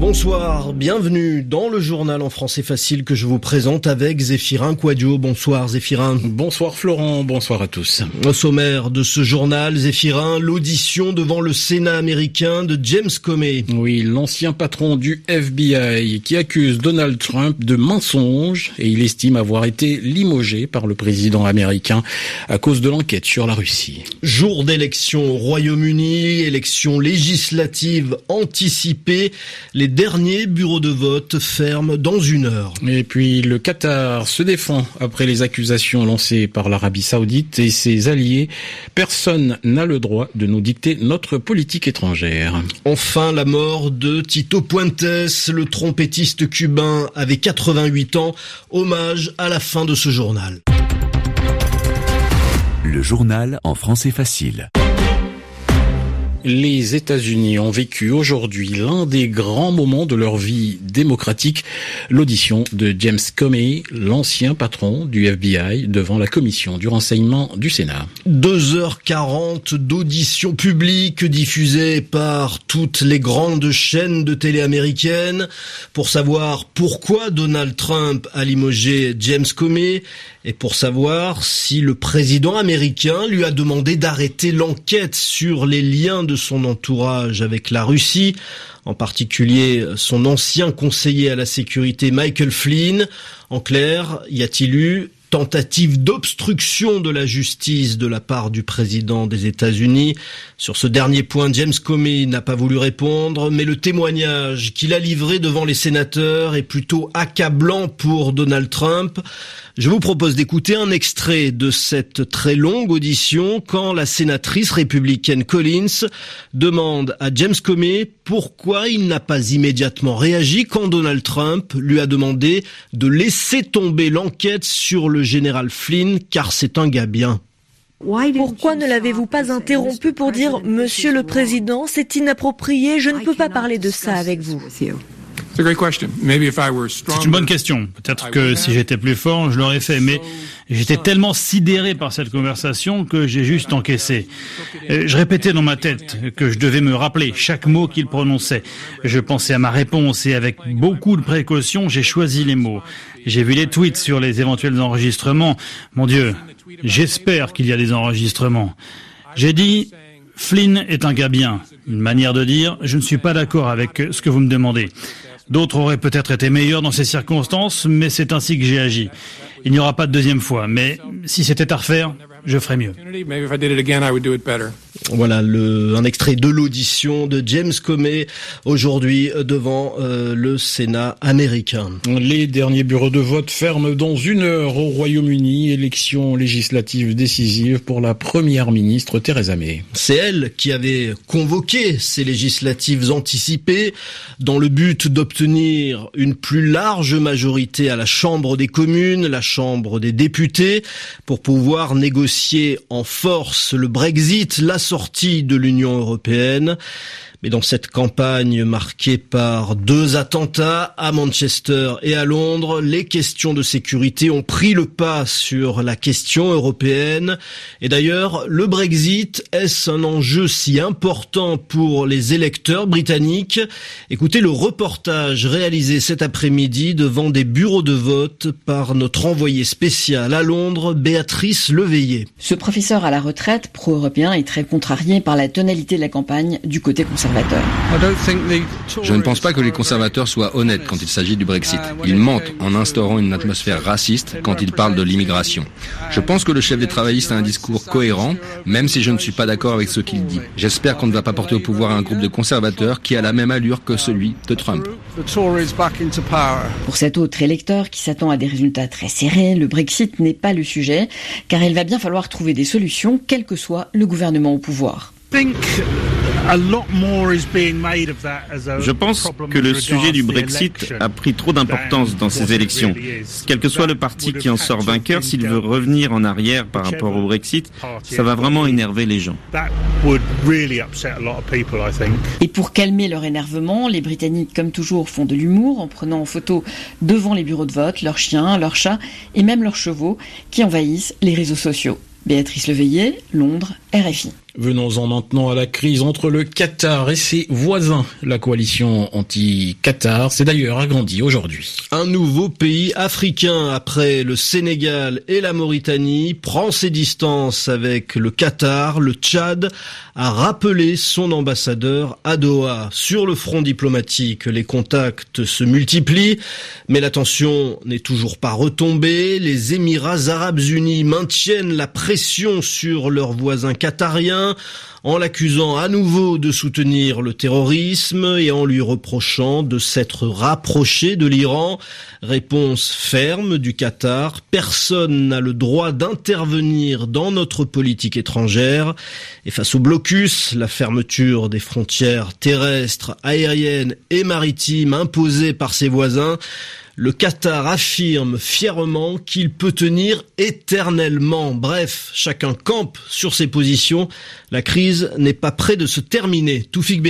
Bonsoir, bienvenue dans le journal en français facile que je vous présente avec Zéphirin Quadio. Bonsoir Zéphirin. Bonsoir Florent, bonsoir à tous. Au sommaire de ce journal, Zéphirin, l'audition devant le Sénat américain de James Comey. Oui, l'ancien patron du FBI qui accuse Donald Trump de mensonge et il estime avoir été limogé par le président américain à cause de l'enquête sur la Russie. Jour d'élection au Royaume-Uni, élection législative anticipée. Les les derniers bureaux de vote ferment dans une heure. Et puis le Qatar se défend après les accusations lancées par l'Arabie saoudite et ses alliés. Personne n'a le droit de nous dicter notre politique étrangère. Enfin, la mort de Tito Puentes, le trompettiste cubain, avait 88 ans. Hommage à la fin de ce journal. Le journal en français facile. Les États-Unis ont vécu aujourd'hui l'un des grands moments de leur vie démocratique, l'audition de James Comey, l'ancien patron du FBI, devant la commission du renseignement du Sénat. 2h40 d'audition publique diffusée par toutes les grandes chaînes de télé américaines pour savoir pourquoi Donald Trump a limogé James Comey et pour savoir si le président américain lui a demandé d'arrêter l'enquête sur les liens de son entourage avec la Russie, en particulier son ancien conseiller à la sécurité Michael Flynn. En clair, y a-t-il eu tentative d'obstruction de la justice de la part du président des États-Unis. Sur ce dernier point, James Comey n'a pas voulu répondre, mais le témoignage qu'il a livré devant les sénateurs est plutôt accablant pour Donald Trump. Je vous propose d'écouter un extrait de cette très longue audition quand la sénatrice républicaine Collins demande à James Comey pourquoi il n'a pas immédiatement réagi quand Donald Trump lui a demandé de laisser tomber l'enquête sur le général Flynn car c'est un gars bien. Pourquoi ne l'avez-vous pas interrompu pour dire Monsieur le Président, c'est inapproprié, je ne peux pas parler de ça avec vous c'est une bonne question. Peut-être que si j'étais plus fort, je l'aurais fait. Mais j'étais tellement sidéré par cette conversation que j'ai juste encaissé. Euh, je répétais dans ma tête que je devais me rappeler chaque mot qu'il prononçait. Je pensais à ma réponse et avec beaucoup de précaution, j'ai choisi les mots. J'ai vu les tweets sur les éventuels enregistrements. Mon Dieu, j'espère qu'il y a des enregistrements. J'ai dit, Flynn est un gars bien. Une manière de dire, je ne suis pas d'accord avec ce que vous me demandez. D'autres auraient peut-être été meilleurs dans ces circonstances, mais c'est ainsi que j'ai agi. Il n'y aura pas de deuxième fois, mais si c'était à refaire, je ferais mieux. Voilà le, un extrait de l'audition de James Comey aujourd'hui devant euh, le Sénat américain. Les derniers bureaux de vote ferment dans une heure au Royaume-Uni. Élection législative décisive pour la première ministre Theresa May. C'est elle qui avait convoqué ces législatives anticipées dans le but d'obtenir une plus large majorité à la Chambre des communes, la Chambre des députés, pour pouvoir négocier en force le Brexit, la sortie de l'Union européenne. Mais dans cette campagne marquée par deux attentats à Manchester et à Londres, les questions de sécurité ont pris le pas sur la question européenne. Et d'ailleurs, le Brexit, est-ce un enjeu si important pour les électeurs britanniques? Écoutez le reportage réalisé cet après-midi devant des bureaux de vote par notre envoyé spécial à Londres, Béatrice Leveillé. Ce professeur à la retraite pro-européen est très contrarié par la tonalité de la campagne du côté conservateur. Je ne pense pas que les conservateurs soient honnêtes quand il s'agit du Brexit. Ils mentent en instaurant une atmosphère raciste quand ils parlent de l'immigration. Je pense que le chef des travaillistes a un discours cohérent, même si je ne suis pas d'accord avec ce qu'il dit. J'espère qu'on ne va pas porter au pouvoir un groupe de conservateurs qui a la même allure que celui de Trump. Pour cet autre électeur qui s'attend à des résultats très serrés, le Brexit n'est pas le sujet, car il va bien falloir trouver des solutions, quel que soit le gouvernement au pouvoir. Je pense que le sujet du Brexit a pris trop d'importance dans ces élections. Quel que soit le parti qui en sort vainqueur, s'il veut revenir en arrière par rapport au Brexit, ça va vraiment énerver les gens. Et pour calmer leur énervement, les Britanniques, comme toujours, font de l'humour en prenant en photo devant les bureaux de vote leurs chiens, leurs chats et même leurs chevaux qui envahissent les réseaux sociaux. Béatrice Leveillé, Londres, RFI. Venons-en maintenant à la crise entre le Qatar et ses voisins. La coalition anti-Qatar s'est d'ailleurs agrandie aujourd'hui. Un nouveau pays africain après le Sénégal et la Mauritanie prend ses distances avec le Qatar. Le Tchad a rappelé son ambassadeur à Doha. Sur le front diplomatique, les contacts se multiplient, mais la tension n'est toujours pas retombée. Les Émirats arabes unis maintiennent la pression sur leurs voisins qatariens en l'accusant à nouveau de soutenir le terrorisme et en lui reprochant de s'être rapproché de l'Iran. Réponse ferme du Qatar, personne n'a le droit d'intervenir dans notre politique étrangère. Et face au blocus, la fermeture des frontières terrestres, aériennes et maritimes imposées par ses voisins, le Qatar affirme fièrement qu'il peut tenir éternellement. Bref, chacun campe sur ses positions. La crise n'est pas près de se terminer. Toufik.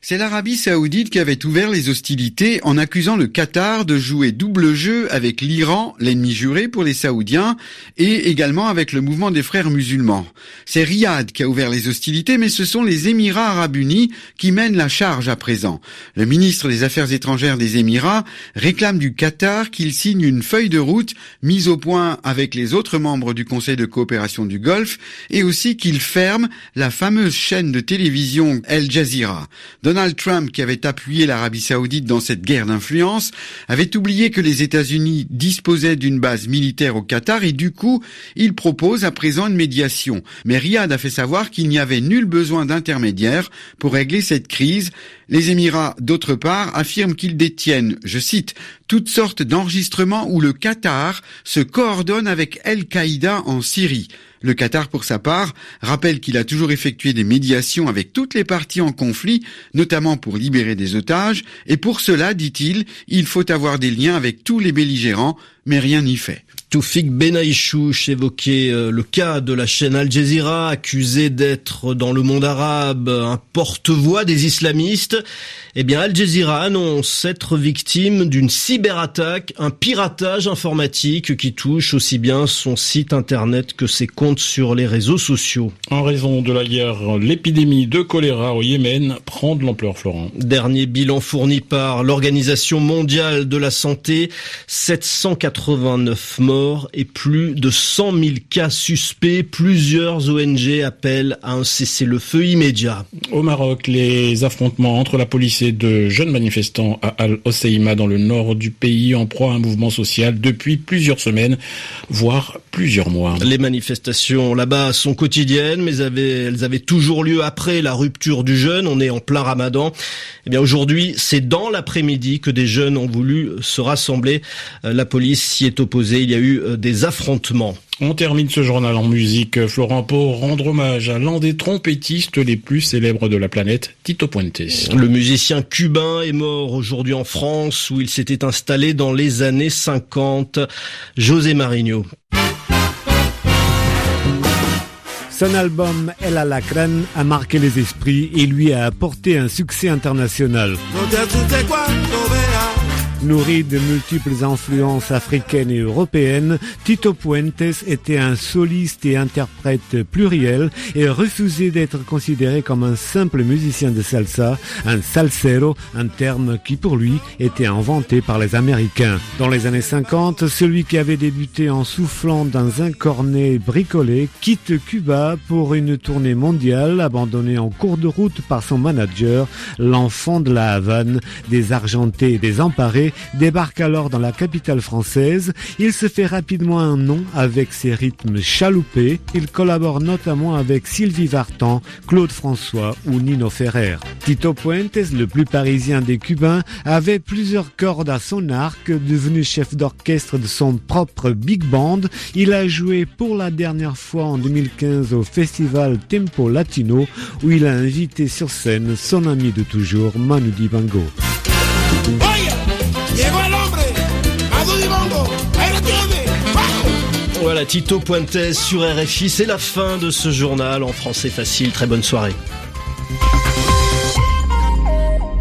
C'est l'Arabie saoudite qui avait ouvert les hostilités en accusant le Qatar de jouer double jeu avec l'Iran, l'ennemi juré pour les Saoudiens, et également avec le mouvement des frères musulmans. C'est Riyad qui a ouvert les hostilités, mais ce sont les Émirats arabes unis qui mènent la charge à présent. Le ministre des Affaires étrangères des Émirats réclame du Qatar qu'il signe une feuille de route mise au point avec les autres membres du Conseil de coopération du Golfe et aussi qu'il ferme la fameuse chaîne de télévision Al Jazeera. Donald Trump, qui avait appuyé l'Arabie saoudite dans cette guerre d'influence, avait oublié que les États-Unis disposaient d'une base militaire au Qatar et du coup, il propose à présent une médiation. Mais Riyad a fait savoir qu'il n'y avait nul besoin d'intermédiaire pour régler cette crise les Émirats, d'autre part, affirment qu'ils détiennent, je cite, toutes sortes d'enregistrements où le Qatar se coordonne avec Al-Qaïda en Syrie. Le Qatar, pour sa part, rappelle qu'il a toujours effectué des médiations avec toutes les parties en conflit, notamment pour libérer des otages, et pour cela, dit-il, il faut avoir des liens avec tous les belligérants, mais rien n'y fait. Toufik Benaïchouch évoquait euh, le cas de la chaîne Al Jazeera, accusée d'être dans le monde arabe un porte-voix des islamistes. Eh bien, Al Jazeera annonce être victime d'une cyberattaque, un piratage informatique qui touche aussi bien son site internet que ses comptes sur les réseaux sociaux. En raison de la guerre, l'épidémie de choléra au Yémen prend de l'ampleur, Florent. Dernier bilan fourni par l'Organisation mondiale de la santé, 789 morts et plus de 100 000 cas suspects. Plusieurs ONG appellent à un cessez-le-feu immédiat. Au Maroc, les affrontements entre la police et de jeunes manifestants à Al-Hoceima dans le nord du pays en proie à un mouvement social depuis plusieurs semaines, voire plusieurs mois. Les manifestations là-bas sont quotidiennes, mais elles avaient toujours lieu après la rupture du jeûne. On est en plein ramadan. Eh bien, aujourd'hui, c'est dans l'après-midi que des jeunes ont voulu se rassembler. Euh, la police s'y est opposée. Il y a eu euh, des affrontements. On termine ce journal en musique, Florent, pour rendre hommage à l'un des trompettistes les plus célèbres de la planète, Tito Puentes. Le musicien cubain est mort aujourd'hui en France, où il s'était installé dans les années 50. José Marigno. Son album El Alacran a marqué les esprits et lui a apporté un succès international. Nourri de multiples influences africaines et européennes, Tito Puentes était un soliste et interprète pluriel et refusait d'être considéré comme un simple musicien de salsa, un salsero, un terme qui pour lui était inventé par les Américains. Dans les années 50, celui qui avait débuté en soufflant dans un cornet bricolé quitte Cuba pour une tournée mondiale abandonnée en cours de route par son manager, l'enfant de la Havane, des argentés et des débarque alors dans la capitale française. Il se fait rapidement un nom avec ses rythmes chaloupés. Il collabore notamment avec Sylvie Vartan, Claude François ou Nino Ferrer. Tito Puentes, le plus parisien des Cubains, avait plusieurs cordes à son arc. Devenu chef d'orchestre de son propre big band, il a joué pour la dernière fois en 2015 au festival Tempo Latino où il a invité sur scène son ami de toujours Manu Dibango. Tito Puentes sur RFI, c'est la fin de ce journal en français facile. Très bonne soirée.